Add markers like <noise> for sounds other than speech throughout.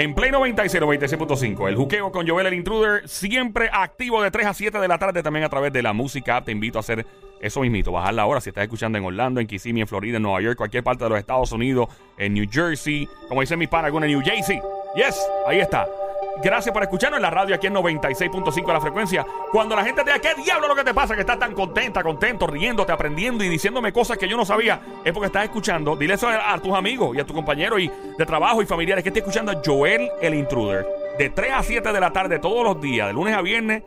En Play 96, 96.5. El juqueo con Joel el Intruder, siempre activo de 3 a 7 de la tarde, también a través de la música. Te invito a hacer eso mismito, bajarla ahora si estás escuchando en Orlando, en Kissimmee, en Florida, en Nueva York, cualquier parte de los Estados Unidos, en New Jersey, como dice mi pana, alguna en New Jersey. Yes, ahí está. Gracias por escucharnos en la radio aquí en 96.5 de la frecuencia. Cuando la gente te diga, ¿qué diablo lo que te pasa? Que estás tan contenta, contento, riéndote, aprendiendo y diciéndome cosas que yo no sabía. Es porque estás escuchando. Dile eso a, tus amigos y a tus compañeros y de trabajo y familiares que estoy escuchando a Joel el Intruder. De 3 a 7 de la tarde todos los días, de lunes a viernes,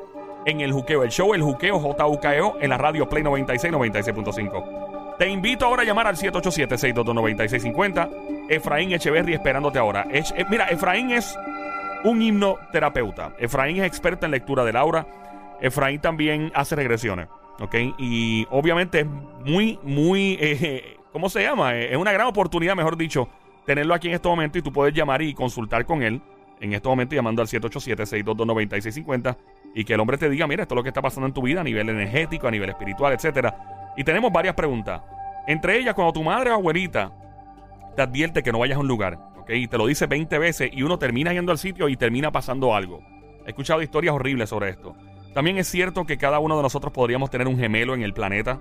en el juqueo. El show El Juqueo, JUKEO, en la radio Play 96, 96.5. Te invito ahora a llamar al 787-622-9650. Efraín Echeverry esperándote ahora. Mira, Efraín es un hipnoterapeuta. Efraín es experta en lectura de Laura. Efraín también hace regresiones. ¿Ok? Y obviamente es muy, muy. Eh, <laughs> ¿Cómo se llama? Eh, es una gran oportunidad, mejor dicho, tenerlo aquí en este momento y tú puedes llamar y consultar con él en este momento llamando al 787-622-9650 y que el hombre te diga, mira, esto es lo que está pasando en tu vida a nivel energético, a nivel espiritual, etcétera. Y tenemos varias preguntas. Entre ellas, cuando tu madre o abuelita te advierte que no vayas a un lugar, y te lo dice 20 veces y uno termina yendo al sitio y termina pasando algo. He escuchado historias horribles sobre esto. También es cierto que cada uno de nosotros podríamos tener un gemelo en el planeta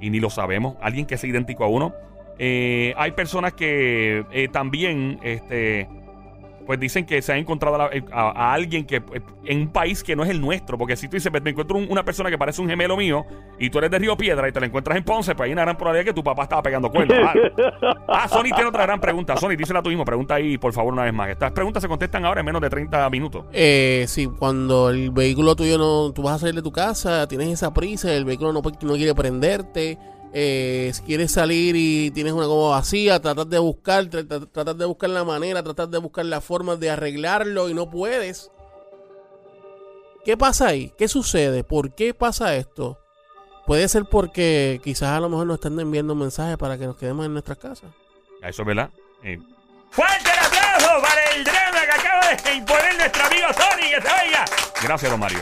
y ni lo sabemos, alguien que sea idéntico a uno. Eh, hay personas que eh, también este, pues dicen que se ha encontrado a, alguien que eh, en un país que no es el nuestro. Porque si tú dices, me encuentro una persona que parece un gemelo mío y tú eres de Río Piedra y te la encuentras en Ponce, pues hay una gran probabilidad que tu papá estaba pegando cuernos. <laughs> ah, Sony tiene otra gran pregunta. Sony, dísela tú mismo. Pregunta ahí, por favor, una vez más. Estas preguntas se contestan ahora en menos de 30 minutos. Eh, sí, cuando el vehículo tuyo no, tú vas a salir de tu casa, tienes esa prisa, el vehículo no, no quiere prenderte eh, si quieres salir y tienes una goma vacía, tratar de buscar, tratar de buscar la manera, tratar de buscar la forma de arreglarlo y no puedes. ¿Qué pasa ahí? ¿Qué sucede? ¿Por qué pasa esto? Puede ser porque quizás a lo mejor nos están enviando mensajes para que nos quedemos en nuestras casas. Eso es verdad. ¡Fuerte el aplauso para el drama que acaba de imponer nuestro amigo Tony! ¡Que se oiga! Gracias, don Mario.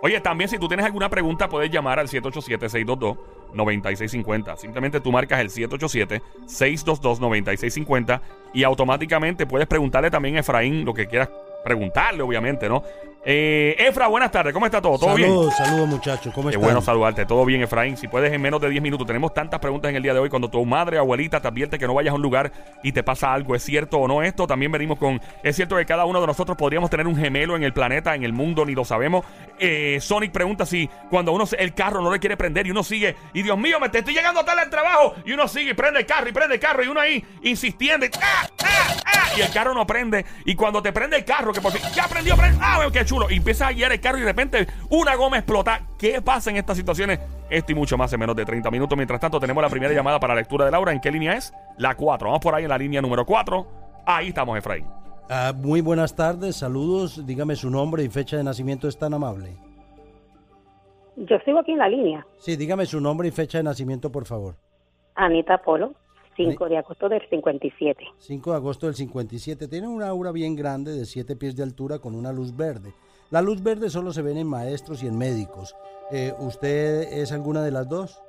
Oye, también si tú tienes alguna pregunta, puedes llamar al 787-622-9650. Simplemente tú marcas el 787-622-9650 y automáticamente puedes preguntarle también a Efraín lo que quieras preguntarle, obviamente, ¿no? Eh, Efra, buenas tardes, ¿cómo está todo? ¿Todo bien? Saludos, muchachos, ¿cómo Qué bueno saludarte, todo bien, Efraín. Si puedes en menos de 10 minutos, tenemos tantas preguntas en el día de hoy. Cuando tu madre abuelita te advierte que no vayas a un lugar y te pasa algo, ¿es cierto o no esto? También venimos con, es cierto que cada uno de nosotros podríamos tener un gemelo en el planeta, en el mundo, ni lo sabemos. Eh, Sonic pregunta si cuando uno el carro no le quiere prender y uno sigue, y Dios mío, me te estoy llegando tarde al trabajo, y uno sigue, y prende el carro, y prende el carro, y uno ahí insistiendo, y, ¡ah, ah, ah! Y el carro no prende. Y cuando te prende el carro, que por fin, ya prendió, prende, ah, qué chulo, y empieza a guiar el carro y de repente una goma explota. ¿Qué pasa en estas situaciones? Esto y mucho más en menos de 30 minutos. Mientras tanto, tenemos la primera llamada para la lectura de Laura. ¿En qué línea es? La 4. Vamos por ahí en la línea número 4. Ahí estamos, Efraín. Ah, muy buenas tardes, saludos. Dígame su nombre y fecha de nacimiento, es tan amable. Yo sigo aquí en la línea. Sí, dígame su nombre y fecha de nacimiento, por favor. Anita Polo, 5 de agosto del 57. 5 de agosto del 57. Tiene una aura bien grande de 7 pies de altura con una luz verde. La luz verde solo se ve en maestros y en médicos. Eh, ¿Usted es alguna de las dos?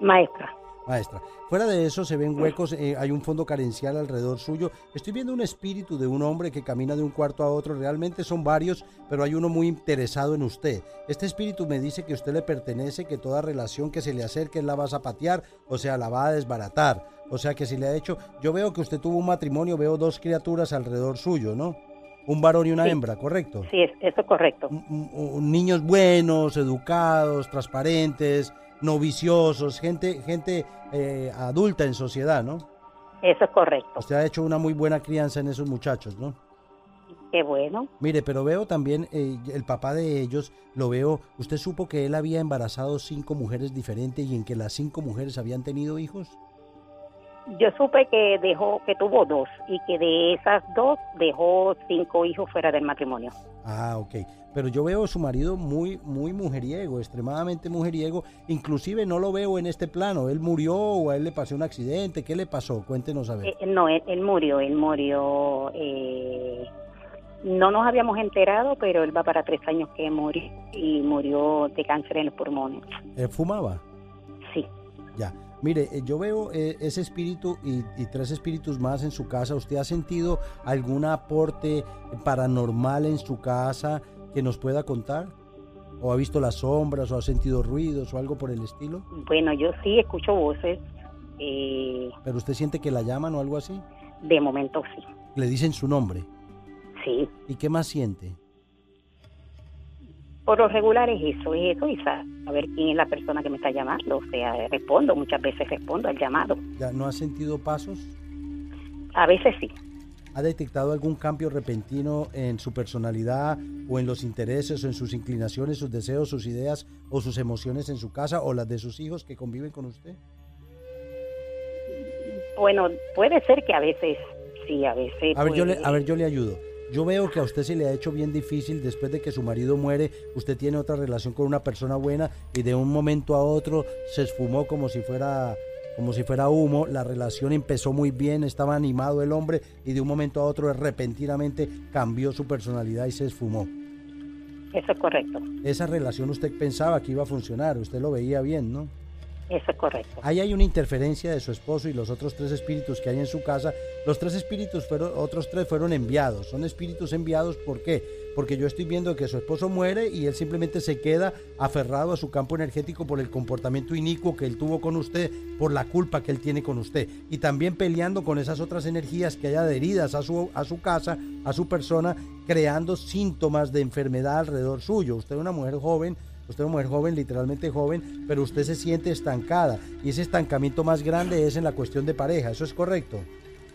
Maestra. Maestra. Fuera de eso se ven huecos, eh, hay un fondo carencial alrededor suyo. Estoy viendo un espíritu de un hombre que camina de un cuarto a otro. Realmente son varios, pero hay uno muy interesado en usted. Este espíritu me dice que usted le pertenece, que toda relación que se le acerque la va a zapatear, o sea, la va a desbaratar. O sea que si le ha hecho, yo veo que usted tuvo un matrimonio, veo dos criaturas alrededor suyo, ¿no? Un varón y una hembra, ¿correcto? Sí, eso es correcto. niños buenos, educados, transparentes, no viciosos, gente, gente eh, adulta en sociedad, ¿no? Eso es correcto. Usted ha hecho una muy buena crianza en esos muchachos, ¿no? Qué bueno. Mire, pero veo también eh, el papá de ellos, lo veo, usted supo que él había embarazado cinco mujeres diferentes y en que las cinco mujeres habían tenido hijos yo supe que dejó, que tuvo dos y que de esas dos dejó cinco hijos fuera del matrimonio. Ah, ok. Pero yo veo a su marido muy, muy mujeriego, extremadamente mujeriego. Inclusive no lo veo en este plano. ¿Él murió o a él le pasó un accidente? ¿Qué le pasó? Cuéntenos a ver. Eh, no, él, murió, él murió. Eh, no nos habíamos enterado, pero él va para tres años que murió y murió de cáncer en los pulmones. ¿Él fumaba? Sí. Ya. Mire, eh, yo veo eh, ese espíritu y, y tres espíritus más en su casa. ¿Usted ha sentido algún aporte paranormal en su casa que nos pueda contar? ¿O ha visto las sombras o ha sentido ruidos o algo por el estilo? Bueno, yo sí escucho voces. eh, ¿Pero usted siente que la llaman o algo así? de momento sí. Le dicen su nombre. Sí. ¿Y qué más siente? Por lo regular es eso, es eso y sa- saber quién es la persona que me está llamando. O sea, respondo, muchas veces respondo al llamado. ¿Ya no ha sentido pasos? A veces sí. ¿Ha detectado algún cambio repentino en su personalidad o en los intereses o en sus inclinaciones, sus deseos, sus ideas o sus emociones en su casa o las de sus hijos que conviven con usted? Bueno, puede ser que a veces sí, a veces. A ver, yo le, a ver, yo le ayudo. Yo veo que a usted se le ha hecho bien difícil después de que su marido muere, usted tiene otra relación con una persona buena y de un momento a otro se esfumó como si fuera como si fuera humo, la relación empezó muy bien, estaba animado el hombre y de un momento a otro repentinamente cambió su personalidad y se esfumó. Eso es correcto. Esa relación usted pensaba que iba a funcionar, usted lo veía bien, ¿no? Eso es correcto. Ahí hay una interferencia de su esposo y los otros tres espíritus que hay en su casa. Los tres espíritus fueron, otros tres fueron enviados. Son espíritus enviados, ¿por qué? Porque yo estoy viendo que su esposo muere y él simplemente se queda aferrado a su campo energético por el comportamiento inicuo que él tuvo con usted, por la culpa que él tiene con usted. Y también peleando con esas otras energías que hay adheridas a su, a su casa, a su persona, creando síntomas de enfermedad alrededor suyo. Usted es una mujer joven, Usted es una mujer joven, literalmente joven, pero usted se siente estancada. Y ese estancamiento más grande es en la cuestión de pareja. ¿Eso es correcto?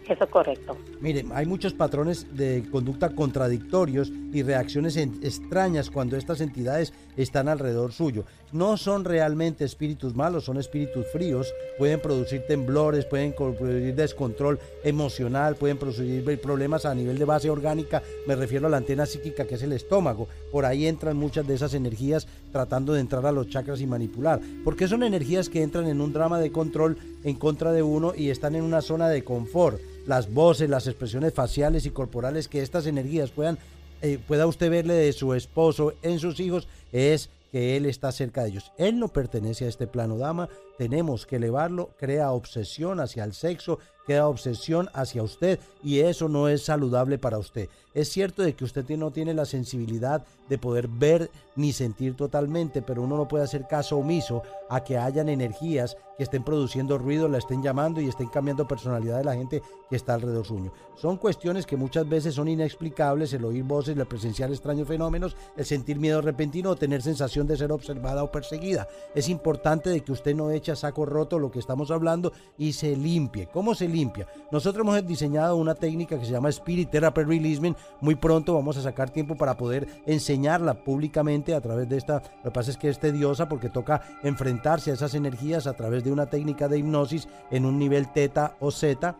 Eso es correcto. Mire, hay muchos patrones de conducta contradictorios y reacciones en- extrañas cuando estas entidades están alrededor suyo. No son realmente espíritus malos, son espíritus fríos. Pueden producir temblores, pueden producir descontrol emocional, pueden producir problemas a nivel de base orgánica. Me refiero a la antena psíquica que es el estómago. Por ahí entran muchas de esas energías tratando de entrar a los chakras y manipular. Porque son energías que entran en un drama de control en contra de uno y están en una zona de confort las voces, las expresiones faciales y corporales que estas energías puedan eh, pueda usted verle de su esposo en sus hijos es que él está cerca de ellos. Él no pertenece a este plano, dama. Tenemos que elevarlo. Crea obsesión hacia el sexo, crea obsesión hacia usted y eso no es saludable para usted. Es cierto de que usted no tiene la sensibilidad de poder ver ni sentir totalmente, pero uno no puede hacer caso omiso a que hayan energías que estén produciendo ruido, la estén llamando y estén cambiando personalidad de la gente que está alrededor suyo. Son cuestiones que muchas veces son inexplicables, el oír voces, el presenciar extraños fenómenos, el sentir miedo repentino o tener sensación de ser observada o perseguida. Es importante de que usted no eche saco roto lo que estamos hablando y se limpie. ¿Cómo se limpia? Nosotros hemos diseñado una técnica que se llama Spirit Therapy Releasement. Muy pronto vamos a sacar tiempo para poder enseñarla públicamente a través de esta. Lo que pasa es que es tediosa porque toca enfrentarse a esas energías a través de una técnica de hipnosis en un nivel teta o zeta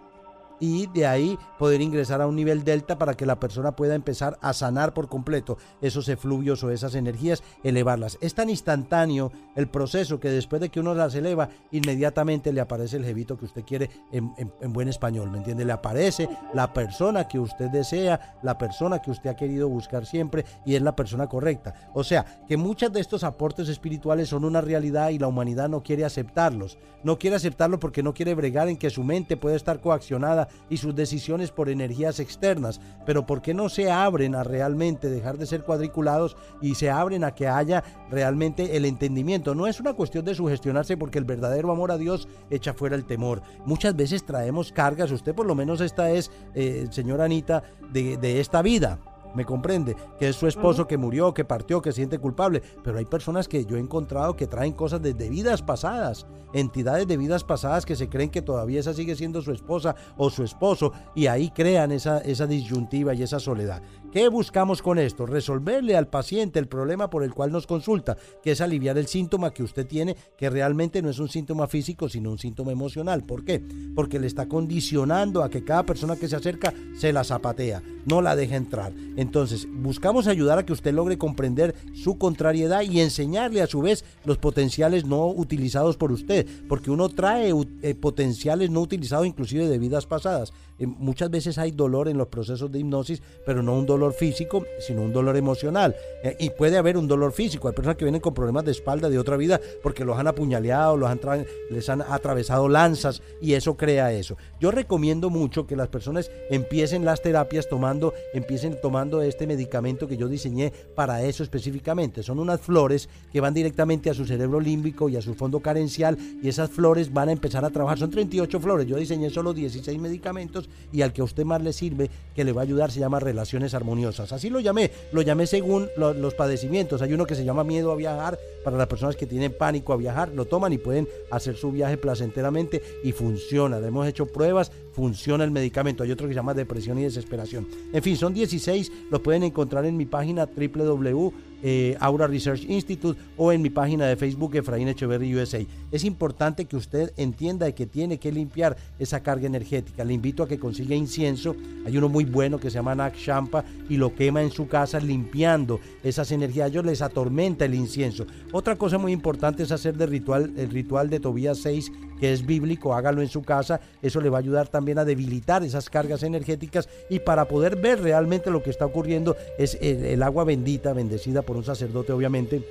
y de ahí poder ingresar a un nivel delta para que la persona pueda empezar a sanar por completo esos efluvios o esas energías, elevarlas. Es tan instantáneo el proceso que después de que uno las eleva, inmediatamente le aparece el jevito que usted quiere en, en- en buen español, ¿me entiende? Le aparece la persona que usted desea, la persona que usted ha querido buscar siempre y es la persona correcta. O sea, que muchos de estos aportes espirituales son una realidad y la humanidad no quiere aceptarlos. No quiere aceptarlo porque no quiere bregar en que su mente puede estar coaccionada y sus decisiones por energías externas. Pero ¿por qué no se abren a realmente dejar de ser cuadriculados y se abren a que haya realmente el entendimiento? No es una cuestión de sugestionarse porque el verdadero amor a Dios echa fuera el temor. Muchas veces traemos cargas, usted por lo menos esta es, eh, señora Anita, de, de esta vida. ¿Me comprende? Que es su esposo que murió, que partió, que se siente culpable. Pero hay personas que yo he encontrado que traen cosas desde vidas pasadas, entidades de vidas pasadas que se creen que todavía esa sigue siendo su esposa o su esposo y ahí crean esa, esa disyuntiva y esa soledad. ¿Qué buscamos con esto? Resolverle al paciente el problema por el cual nos consulta, que es aliviar el síntoma que usted tiene, que realmente no es un síntoma físico, sino un síntoma emocional. ¿Por qué? Porque le está condicionando a que cada persona que se acerca se la zapatea. no la deja entrar. Entonces, buscamos ayudar a que usted logre comprender su contrariedad y enseñarle a su vez los potenciales no utilizados por usted, porque uno trae eh, potenciales no utilizados inclusive de vidas pasadas. Eh, muchas veces hay dolor en los procesos de hipnosis, pero no un dolor físico, sino un dolor emocional. Eh, y puede haber un dolor físico. Hay personas que vienen con problemas de espalda de otra vida porque los han apuñaleado, los han les han atravesado lanzas y eso crea eso. Yo recomiendo mucho que las personas empiecen las terapias tomando, empiecen tomando este medicamento que yo diseñé para eso específicamente. Son unas flores que van directamente a su cerebro límbico y a su fondo carencial y esas flores van a empezar a trabajar. Son 38 flores. Yo diseñé solo 16 medicamentos y al que a usted más le sirve, que le va a ayudar, se llama relaciones armoniosas. Así lo llamé, lo llamé según los padecimientos. Hay uno que se llama miedo a viajar, para las personas que tienen pánico a viajar, lo toman y pueden hacer su viaje placenteramente y funciona. Hemos hecho pruebas, funciona el medicamento. Hay otro que se llama depresión y desesperación. En fin, son 16, los pueden encontrar en mi página www eh, Aura Research Institute o en mi página de Facebook Efraín Echeverry USA. Es importante que usted entienda que tiene que limpiar esa carga energética. Le invito a que consiga incienso. Hay uno muy bueno que se llama Nak Champa y lo quema en su casa limpiando esas energías. Ellos les atormenta el incienso. Otra cosa muy importante es hacer de ritual, el ritual de Tobías 6 que es bíblico, hágalo en su casa, eso le va a ayudar también a debilitar esas cargas energéticas y para poder ver realmente lo que está ocurriendo es el, agua bendita, bendecida por un sacerdote obviamente,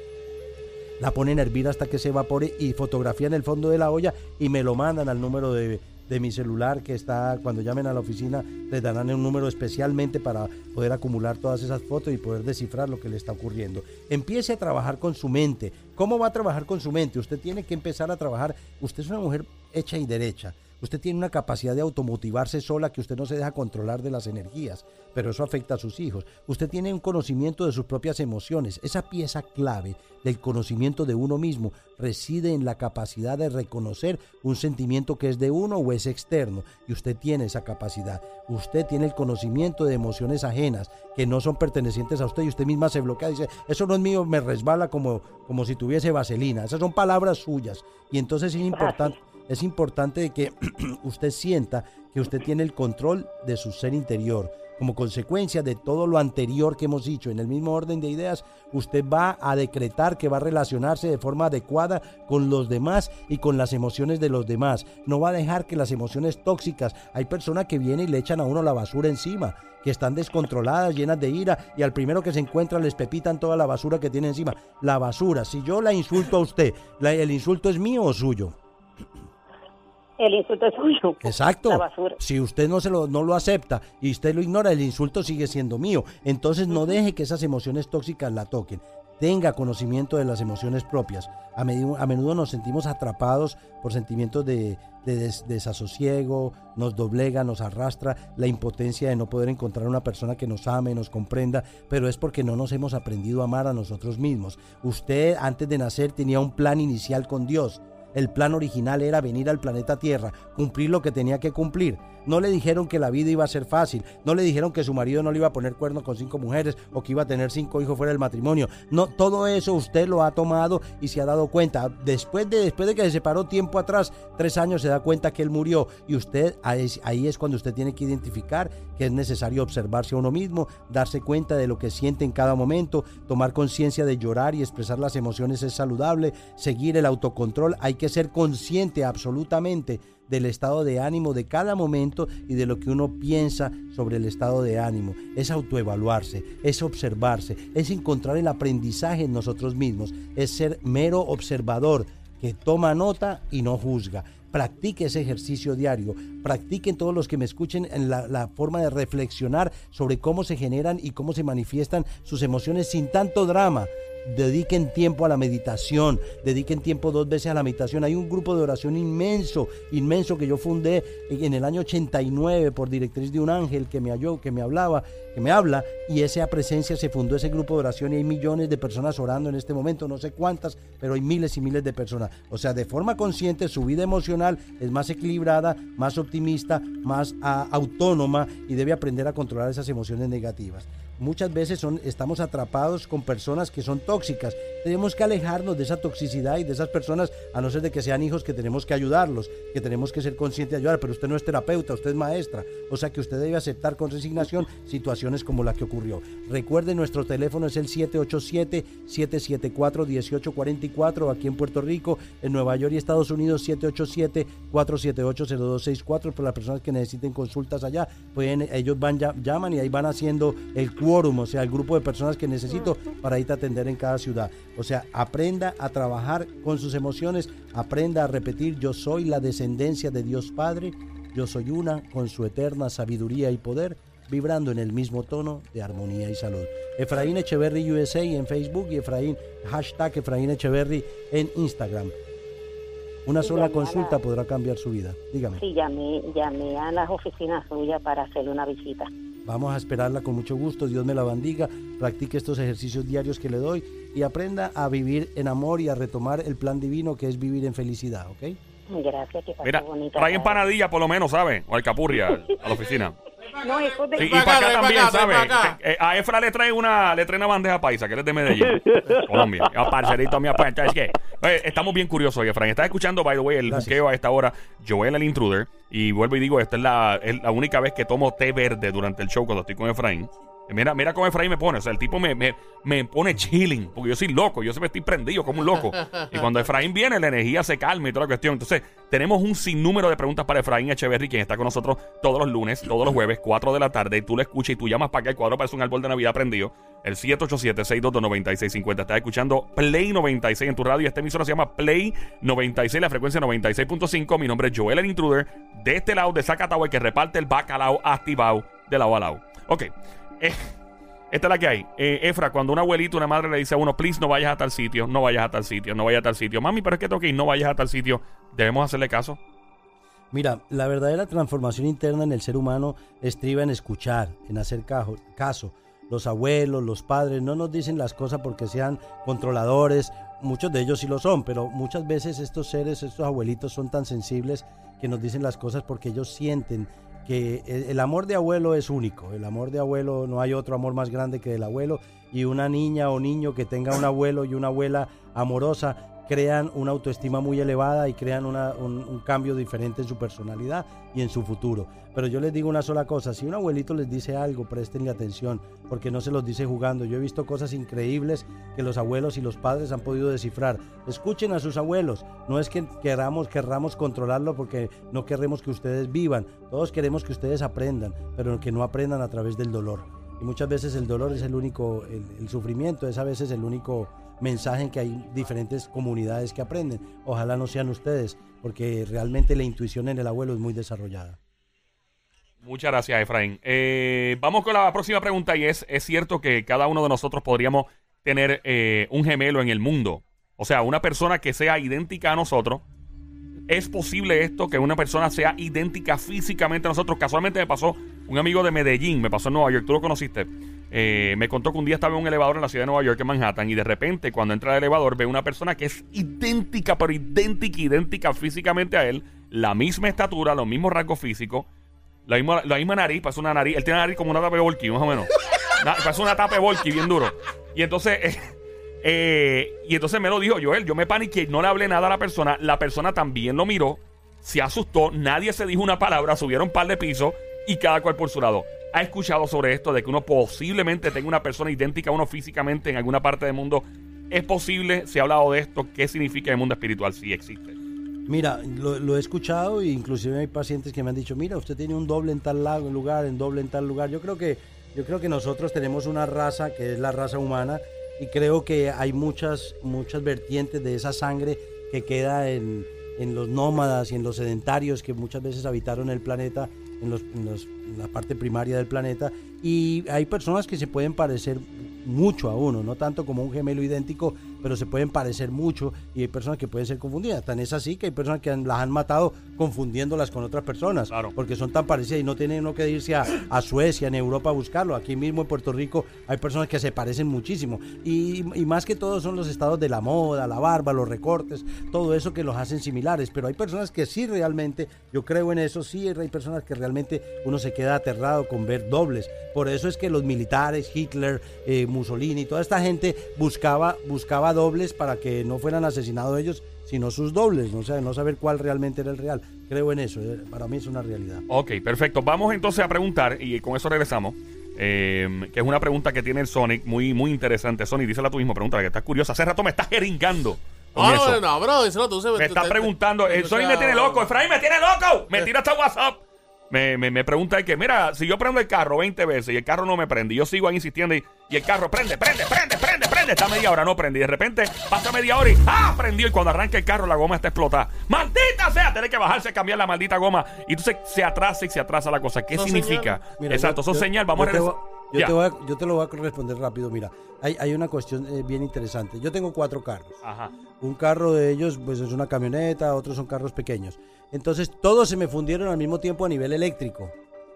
la ponen a hervir hasta que se evapore y fotografían el fondo de la olla y me lo mandan al número de, de, mi celular que está cuando llamen a la oficina les darán un número especialmente para poder acumular todas esas fotos y poder descifrar lo que le está ocurriendo. Empiece a trabajar con su mente, ¿Cómo va a trabajar con su mente? Usted tiene que empezar a trabajar. Usted es una mujer hecha y derecha. Usted tiene una capacidad de automotivarse sola que usted no se deja controlar de las energías, pero eso afecta a sus hijos. Usted tiene un conocimiento de sus propias emociones. Esa pieza clave del conocimiento de uno mismo reside en la capacidad de reconocer un sentimiento que es de uno o es externo. Y usted tiene esa capacidad. Usted tiene el conocimiento de emociones ajenas que no son pertenecientes a usted y usted misma se bloquea y dice, eso no es mío, me resbala como, como si tuviese vaselina. Esas son palabras suyas. Y entonces es importante es importante que <clears throat> usted sienta que usted tiene el control de su ser interior. Como consecuencia de todo lo anterior que hemos dicho, en el mismo orden de ideas, usted va a decretar que va a relacionarse de forma adecuada con los demás y con las emociones de los demás. No va a dejar que las emociones tóxicas, hay personas que vienen y le echan a uno la basura encima, que están descontroladas, llenas de ira, y al primero que se encuentra les pepitan toda la basura que tiene encima. La basura, si yo la insulto a usted, ¿el insulto es mío o suyo? <clears throat> el insulto es suyo. <laughs> Exacto. Si usted no se lo no lo acepta y usted lo ignora, el insulto sigue siendo mío. Entonces no deje que esas emociones tóxicas la toquen. Tenga conocimiento de las emociones propias. A, menudo, nos sentimos atrapados por sentimientos de, desasosiego, nos doblega, nos arrastra la impotencia de no poder encontrar una persona que nos ame, nos comprenda, pero es porque no nos hemos aprendido a amar a nosotros mismos. Usted antes de nacer tenía un plan inicial con Dios el plan original era venir al planeta Tierra, cumplir lo que tenía que cumplir. No le dijeron que la vida iba a ser fácil, no le dijeron que su marido no le iba a poner cuernos con cinco mujeres o que iba a tener cinco hijos fuera del matrimonio. No, todo eso usted lo ha tomado y se ha dado cuenta. Después de, después de que se separó tiempo atrás, tres años, se da cuenta que él murió y usted ahí es cuando usted tiene que identificar que es necesario observarse a uno mismo, darse cuenta de lo que siente en cada momento, tomar conciencia de llorar y expresar las emociones es saludable, seguir el autocontrol, hay que ser consciente absolutamente del estado de ánimo de cada momento y de lo que uno piensa sobre el estado de ánimo. Es autoevaluarse, es observarse, es encontrar el aprendizaje en nosotros mismos, es ser mero observador que toma nota y no juzga. Practique ese ejercicio diario, practiquen todos los que me escuchen en la, la, forma de reflexionar sobre cómo se generan y cómo se manifiestan sus emociones sin tanto drama, dediquen tiempo a la meditación, dediquen tiempo dos veces a la meditación. Hay un grupo de oración inmenso, inmenso que yo fundé en el año 89 por directriz de un ángel que me halló, que me hablaba, que me habla, y esa presencia se fundó ese grupo de oración y hay millones de personas orando en este momento, no sé cuántas, pero hay miles y miles de personas. O sea, de forma consciente su vida emocional es más equilibrada, más optimista, más ah, autónoma y debe aprender a controlar esas emociones negativas. Muchas veces son, estamos atrapados con personas que son tóxicas. Tenemos que alejarnos de esa toxicidad y de esas personas, a no ser de que sean hijos que tenemos que ayudarlos, que tenemos que ser conscientes de ayudar, pero usted no es terapeuta, usted es maestra, o sea que usted debe aceptar con resignación <laughs> situaciones como la que ocurrió. Recuerde, nuestro teléfono es el 787-774-1844, aquí en Puerto Rico, en Nueva York y Estados Unidos, 787-478-0264, para las personas que necesiten consultas allá, pueden, ellos van, llaman y ahí van haciendo el quórum, o sea, el grupo de personas que necesito para irte a atender en cada ciudad. O sea, aprenda a trabajar con sus emociones, aprenda a repetir, yo soy la descendencia de Dios Padre, yo soy una con su eterna sabiduría y poder, vibrando en el mismo tono de armonía y salud. Efraín Echeverry USA en Facebook y Efraín, hashtag Efraín Echeverry en Instagram. Una Sí, sola consulta la- podrá cambiar su vida. Dígame. Sí, llamé, llamé a las oficinas suyas para hacerle una visita. Vamos a esperarla con mucho gusto. Dios me la bendiga. Practique estos ejercicios diarios que le doy y aprenda a vivir en amor y a retomar el plan divino que es vivir en felicidad, ¿ok? Gracias, que pase Mira, bonita. trae tarde. empanadilla por lo menos, ¿sabes? O alcapurria <laughs> a la oficina. No, eso de... Sí, y para acá, también, ¿sabes? Eh, a Efra le trae una, le trae una bandeja paisa, que él es de Medellín, <laughs> Colombia. Ya, parcerito mío, pues. Oye, estamos bien curiosos, oye, Frank. Estás escuchando, by the way, el buqueo a esta hora, Joel el Intruder. Y vuelvo y digo, esta es la, es la única vez que tomo té verde durante el show cuando estoy con Efraín. Mira, mira cómo Efraín me pone. O sea, el tipo me, me, me pone chilling. Porque yo soy loco. Yo siempre estoy prendido como un loco. Y cuando Efraín viene, la energía se calma y toda la cuestión. Entonces, tenemos un sinnúmero de preguntas para Efraín Echeverry, quien está con nosotros todos los lunes, todos los jueves, 4 de la tarde. Y tú lo escuchas y tú llamas para acá. El cuadro parece un árbol de Navidad prendido. El 787-622-9650. Estás escuchando Play 96 en tu radio. Esta emisora se llama Play 96, la frecuencia 96.5. Mi nombre es Joel el Intruder. De este lado de Zacatau, que reparte el bacalao activado de lado a lado. Ok. Eh, <laughs> esta es la que hay. Eh, Efra, cuando un abuelito, una madre le dice a uno, please, no vayas a tal sitio, no vayas a tal sitio, no vayas a tal sitio. Mami, pero es que tengo que no vayas a tal sitio. Debemos hacerle caso. Mira, la verdadera transformación interna en el ser humano estriba en escuchar, en hacer caso. Los abuelos, los padres no nos dicen las cosas porque sean controladores, muchos de ellos sí lo son, pero muchas veces estos seres, estos abuelitos son tan sensibles que nos dicen las cosas porque ellos sienten que el, amor de abuelo es único, el amor de abuelo no hay otro amor más grande que el abuelo. Y una niña o niño que tenga un abuelo y una abuela amorosa crean una autoestima muy elevada y crean un, un cambio diferente en su personalidad y en su futuro. Pero yo les digo una sola cosa, si un abuelito les dice algo, préstenle atención, porque no se los dice jugando. Yo he visto cosas increíbles que los abuelos y los padres han podido descifrar. Escuchen a sus abuelos, no es que queramos, querramos controlarlo porque no queremos que ustedes vivan, todos queremos que ustedes aprendan, pero que no aprendan a través del dolor. Y muchas veces el dolor es el único, el sufrimiento es a veces el único mensaje en que hay diferentes comunidades que aprenden. Ojalá no sean ustedes, porque realmente la intuición en el abuelo es muy desarrollada. Muchas gracias, Efraín. Eh, vamos con la próxima pregunta y es, ¿es cierto que cada uno de nosotros podríamos tener eh, un gemelo en el mundo? O sea, una persona que sea idéntica a nosotros. ¿Es posible esto que una persona sea idéntica físicamente a nosotros? Casualmente me pasó un amigo de Medellín, me pasó en Nueva York, tú lo conociste. Eh, me contó que un día estaba en un elevador en la ciudad de Nueva York, en Manhattan, y de repente cuando entra al elevador ve una persona que es idéntica, pero idéntica, idéntica físicamente a él, la misma estatura, los mismos rasgos físicos, la misma, la misma nariz, una nariz. Él tiene una nariz como una tapa de volky, más o menos. <laughs> Na- parece una tapa de volky bien duro. Y entonces, eh, eh, y entonces me lo dijo Joel. Yo me paniqué, no le hablé nada a la persona. La persona también lo miró, se asustó, nadie se dijo una palabra, subieron un par de pisos y cada cual por su lado. ¿Ha escuchado sobre esto de que uno posiblemente tenga una persona idéntica a uno físicamente en alguna parte del mundo? ¿Es posible? ¿Se ha hablado de esto? ¿Qué significa el mundo espiritual? Sí existe. Mira, lo, he escuchado e inclusive hay pacientes que me han dicho, mira, usted tiene un doble en tal lado, lugar, en doble en tal lugar. Yo creo que yo creo que nosotros tenemos una raza que es la raza humana y creo que hay muchas muchas vertientes de esa sangre que queda en, en los nómadas y en los sedentarios que muchas veces habitaron el planeta en, los, la parte primaria del planeta y hay personas que se pueden parecer mucho a uno, no tanto como un gemelo idéntico, pero se pueden parecer mucho y hay personas que pueden ser confundidas. Tan es así que hay personas que han- las han matado confundiéndolas con otras personas, Claro. porque son tan parecidas y no tienen uno que irse a, a Suecia, en Europa a buscarlo. Aquí mismo en Puerto Rico hay personas que se parecen muchísimo. Y, y más que todo son los estados de la moda, la barba, los recortes, todo eso que los hacen similares. Pero hay personas que sí realmente, yo creo en eso, sí hay personas que realmente uno se queda aterrado con ver dobles. Por eso es que los militares, Hitler, eh, Mussolini, toda esta gente buscaba, buscaba dobles para que no fueran asesinados ellos, sino sus dobles, o sea, no saber cuál realmente era el real. Creo en eso, eh, para mí es una realidad. Ok, perfecto. Vamos entonces a preguntar y con eso regresamos. eh, que es una pregunta que tiene el Sonic muy, muy interesante. Sonic, dísela tú mismo, pregúntale que estás curiosa. Hace rato me estás jeringando. No, eso. no, no, bro, eso no tú Me está preguntando, el Sonic me tiene loco, Efraín me tiene loco, me tira hasta WhatsApp. Me, me, me pregunta que, mira, si yo prendo el carro 20 veces y el carro no me prende, yo sigo ahí insistiendo y, y el carro prende, prende, prende, prende, prende, está media hora, no prende, y de repente pasa media hora y ¡ah! prendió, y cuando arranca el carro la goma está explotada. ¡Maldita sea! Tiene que bajarse a cambiar la maldita goma. Y entonces se atrasa y se atrasa la cosa. ¿Qué significa? Mira, Exacto, yo- señal, vamos yo a regresar. Yo, te voy a- yo te lo voy a responder rápido. Mira, hay, hay una cuestión eh, bien interesante. Yo tengo cuatro carros. Ajá. Un carro de ellos pues es una camioneta, otros son carros pequeños. Entonces todos se me fundieron al mismo tiempo a nivel eléctrico.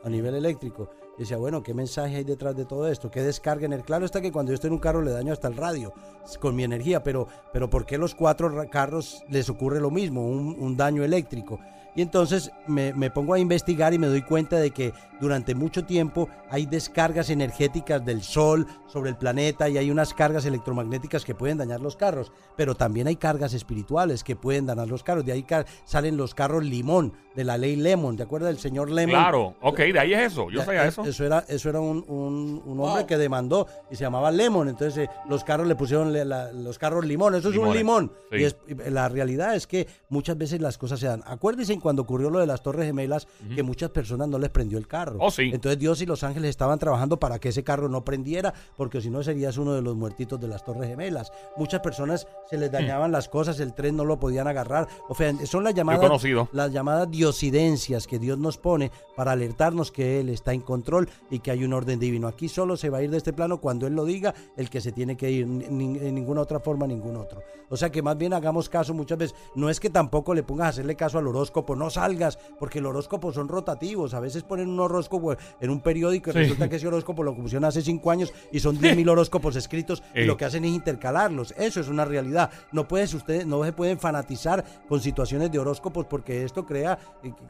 A nivel eléctrico. Decía, bueno, ¿qué mensaje hay detrás de todo esto? ¿Qué descarga en el Claro está que cuando yo estoy en un carro le daño hasta el radio con mi energía, pero, pero ¿por qué los cuatro carros les ocurre lo mismo? Un daño eléctrico. Y entonces me, pongo a investigar y me doy cuenta de que durante mucho tiempo hay descargas energéticas del sol sobre el planeta y hay unas cargas electromagnéticas que pueden dañar los carros, pero también hay cargas espirituales que pueden dañar los carros. De ahí salen los carros limón, de la ley Lemon. ¿Te acuerdas del señor Lemon? Claro, ok, de ahí es eso. Yo sabía eh, eso. Eso era, eso era un, un- un hombre Wow. que demandó y se llamaba Lemon. Entonces eh, los carros le pusieron le- la- los carros limón. Eso es un limón. sí. Y es- y la realidad es que muchas veces las cosas se dan. Acuérdense cuando ocurrió lo de las Torres Gemelas que muchas personas no les prendió el carro. Oh, sí. Entonces Dios y los ángeles estaban trabajando para que ese carro no prendiera, porque si no serías uno de los muertitos de las Torres Gemelas. Muchas personas se les dañaban las cosas, el tren no lo podían agarrar. O sea, son las llamadas conocido. las llamadas diosidencias que Dios nos pone para alertarnos que Él está en control y que hay un orden divino. Aquí solo se va a ir de este plano cuando Él lo diga, el que se tiene que ir, en ninguna otra forma, ningún otro. O sea que más bien hagamos caso muchas veces. No es que tampoco le pongas a hacerle caso al horóscopo, no salgas, porque el horóscopo son rotativos. A veces ponen un horóscopo en un periódico y Sí. resulta que ese horóscopo lo pusieron hace cinco años y son 10.000 horóscopos escritos y lo que hacen es intercalarlos. Eso es una realidad. No puedes ustedes no se pueden fanatizar con situaciones de horóscopos porque esto crea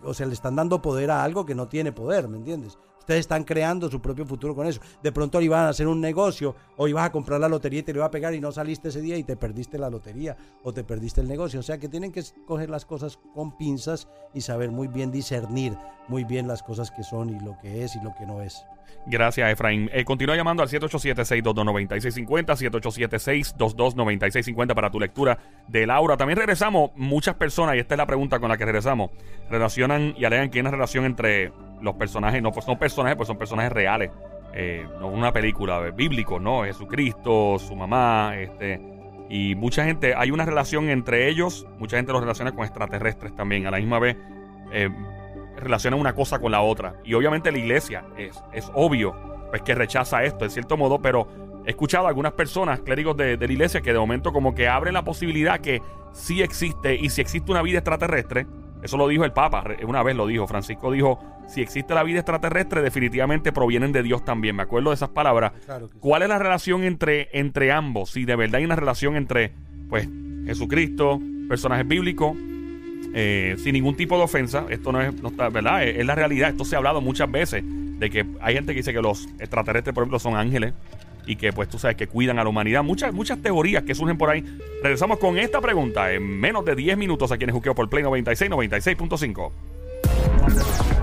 o sea, le están dando poder a algo que no tiene poder, ¿me entiendes? Ustedes están creando su propio futuro con eso. De pronto iban a hacer un negocio o ibas a comprar la lotería y te lo iba a pegar y no saliste ese día y te perdiste la lotería o te perdiste el negocio. O sea que tienen que coger las cosas con pinzas y saber muy bien discernir muy bien las cosas que son y lo que es y lo que no es. Gracias, Efraín. Eh, continúa llamando al 787-622-9650, 787-622-9650 para tu lectura de Laura. También regresamos, muchas personas, y esta es la pregunta con la que regresamos, relacionan y alegan que hay una relación entre los personajes, no pues, son personajes, pues son personajes reales, eh, no una película, eh, bíblico, ¿no? Jesucristo, su mamá, este... Y mucha gente, hay una relación entre ellos, mucha gente los relaciona con extraterrestres también, a la misma vez relacionan una cosa con la otra. Y obviamente la iglesia es, es obvio pues que rechaza esto, en cierto modo, pero he escuchado a algunas personas, clérigos de, de la iglesia, que de momento como que abren la posibilidad que sí existe, y si existe una vida extraterrestre, eso lo dijo el Papa, una vez lo dijo, Francisco dijo, si existe la vida extraterrestre, definitivamente provienen de Dios también. Me acuerdo de esas palabras. Claro que sí. ¿Cuál es la relación entre, entre ambos? Si de verdad hay una relación entre, pues, Jesucristo, personajes bíblicos, eh, sin ningún tipo de ofensa. Esto no es, no está, ¿verdad? Es, la realidad. Esto se ha hablado muchas veces de que hay gente que dice que los extraterrestres, por ejemplo, son ángeles y que, pues, tú sabes, que cuidan a la humanidad. Muchas, muchas teorías que surgen por ahí. Regresamos con esta pregunta en menos de 10 minutos aquí en el Juqueo por Play 96, 96.5.